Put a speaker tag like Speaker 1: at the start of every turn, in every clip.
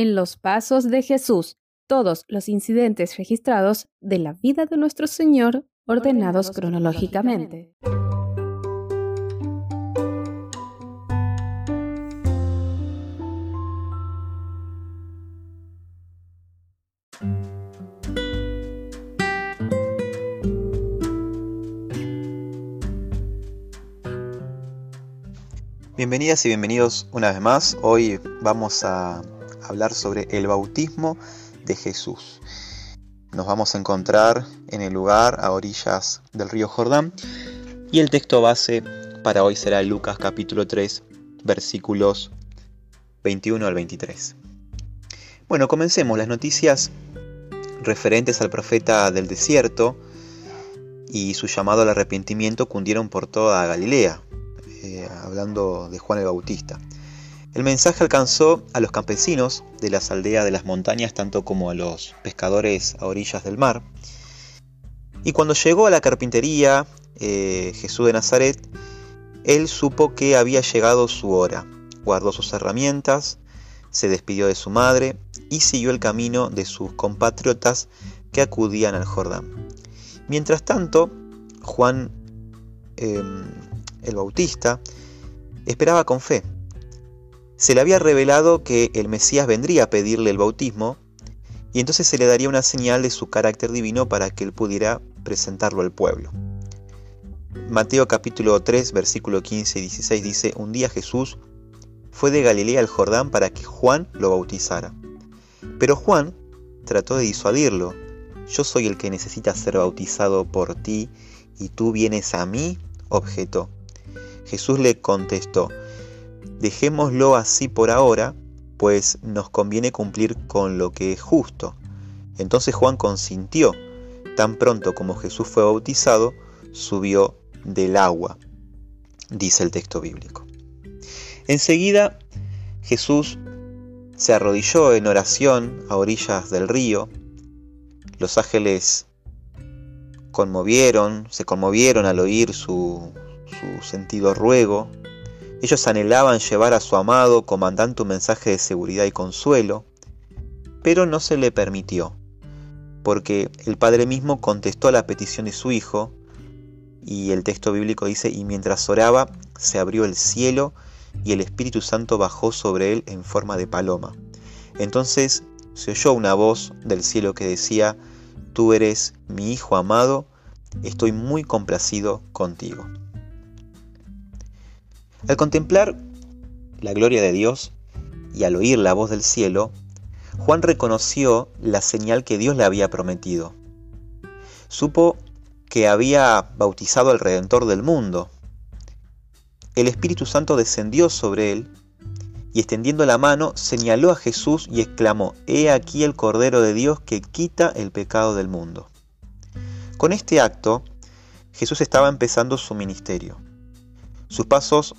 Speaker 1: En los pasos de Jesús, todos los incidentes registrados de la vida de nuestro Señor ordenados cronológicamente.
Speaker 2: Bienvenidas y bienvenidos una vez más. Hoy vamos a hablar sobre el bautismo de Jesús. Nos vamos a encontrar en el lugar a orillas del río Jordán y el texto base para hoy será Lucas capítulo 3 versículos 21 al 23. Bueno, comencemos las noticias referentes al profeta del desierto y su llamado al arrepentimiento cundieron por toda Galilea. Eh, hablando de Juan el Bautista. El mensaje alcanzó a los campesinos de las aldeas de las montañas, tanto como a los pescadores a orillas del mar. Y cuando llegó a la carpintería eh, Jesús de Nazaret, él supo que había llegado su hora. Guardó sus herramientas, se despidió de su madre y siguió el camino de sus compatriotas que acudían al Jordán. Mientras tanto, Juan em, el Bautista, esperaba con fe. Se le había revelado que el Mesías vendría a pedirle el bautismo y entonces se le daría una señal de su carácter divino para que él pudiera presentarlo al pueblo. Mateo capítulo 3 versículo 15 y 16 dice, un día Jesús fue de Galilea al Jordán para que Juan lo bautizara. Pero Juan trató de disuadirlo. Yo soy el que necesita ser bautizado por ti y tú vienes a mí, objetó. Jesús le contestó, dejémoslo así por ahora, pues nos conviene cumplir con lo que es justo. Entonces Juan consintió. Tan pronto como Jesús fue bautizado, subió del agua, dice el texto bíblico. Enseguida Jesús se arrodilló en oración a orillas del río. Los ángeles conmovieron, se conmovieron al oír su, su sentido ruego. Ellos anhelaban llevar a su amado comandante un mensaje de seguridad y consuelo, pero no se le permitió, porque el Padre mismo contestó a la petición de su Hijo, y el texto bíblico dice, y mientras oraba, se abrió el cielo y el Espíritu Santo bajó sobre él en forma de paloma. Entonces se oyó una voz del cielo que decía, Tú eres mi Hijo amado, estoy muy complacido contigo. Al contemplar la gloria de Dios y al oír la voz del cielo, Juan reconoció la señal que Dios le había prometido. Supo que había bautizado al Redentor del mundo. El Espíritu Santo descendió sobre él y extendiendo la mano señaló a Jesús y exclamó, He aquí el Cordero de Dios que quita el pecado del mundo. Con este acto, Jesús estaba empezando su ministerio. Sus pasos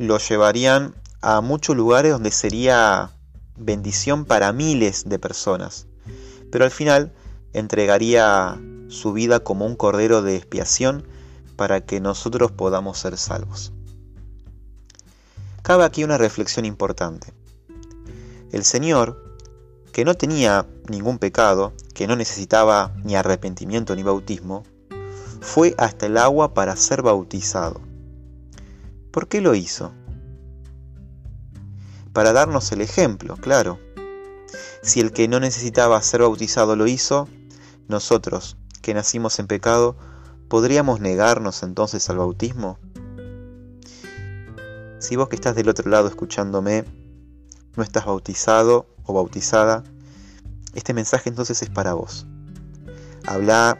Speaker 2: lo llevarían a muchos lugares donde sería bendición para miles de personas. Pero al final entregaría su vida como un cordero de expiación para que nosotros podamos ser salvos. Cabe aquí una reflexión importante. El Señor, que no tenía ningún pecado, que no necesitaba ni arrepentimiento ni bautismo, fue hasta el agua para ser bautizado. ¿Por qué lo hizo? Para darnos el ejemplo, claro. Si el que no necesitaba ser bautizado lo hizo, nosotros, que nacimos en pecado, ¿podríamos negarnos entonces al bautismo? Si vos que estás del otro lado escuchándome, no estás bautizado o bautizada, este mensaje entonces es para vos. Habla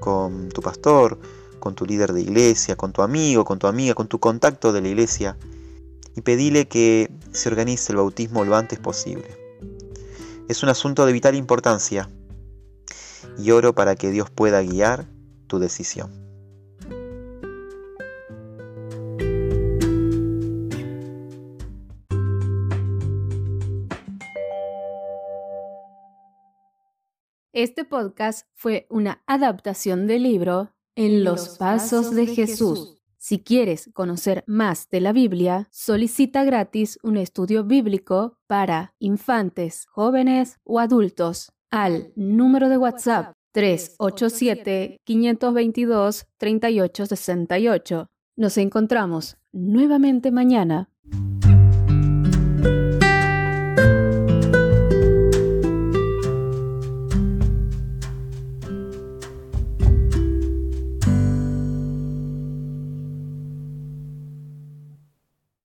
Speaker 2: con tu pastor, con tu líder de iglesia, con tu amigo, con tu amiga, con tu contacto de la iglesia y pedile que se organice el bautismo lo antes posible. Es un asunto de vital importancia y oro para que Dios pueda guiar tu decisión.
Speaker 1: Este podcast fue una adaptación del libro en los pasos de Jesús Si quieres conocer más de la Biblia, solicita gratis un estudio bíblico para infantes, jóvenes o adultos al número de WhatsApp 387-522-3868. Nos encontramos nuevamente mañana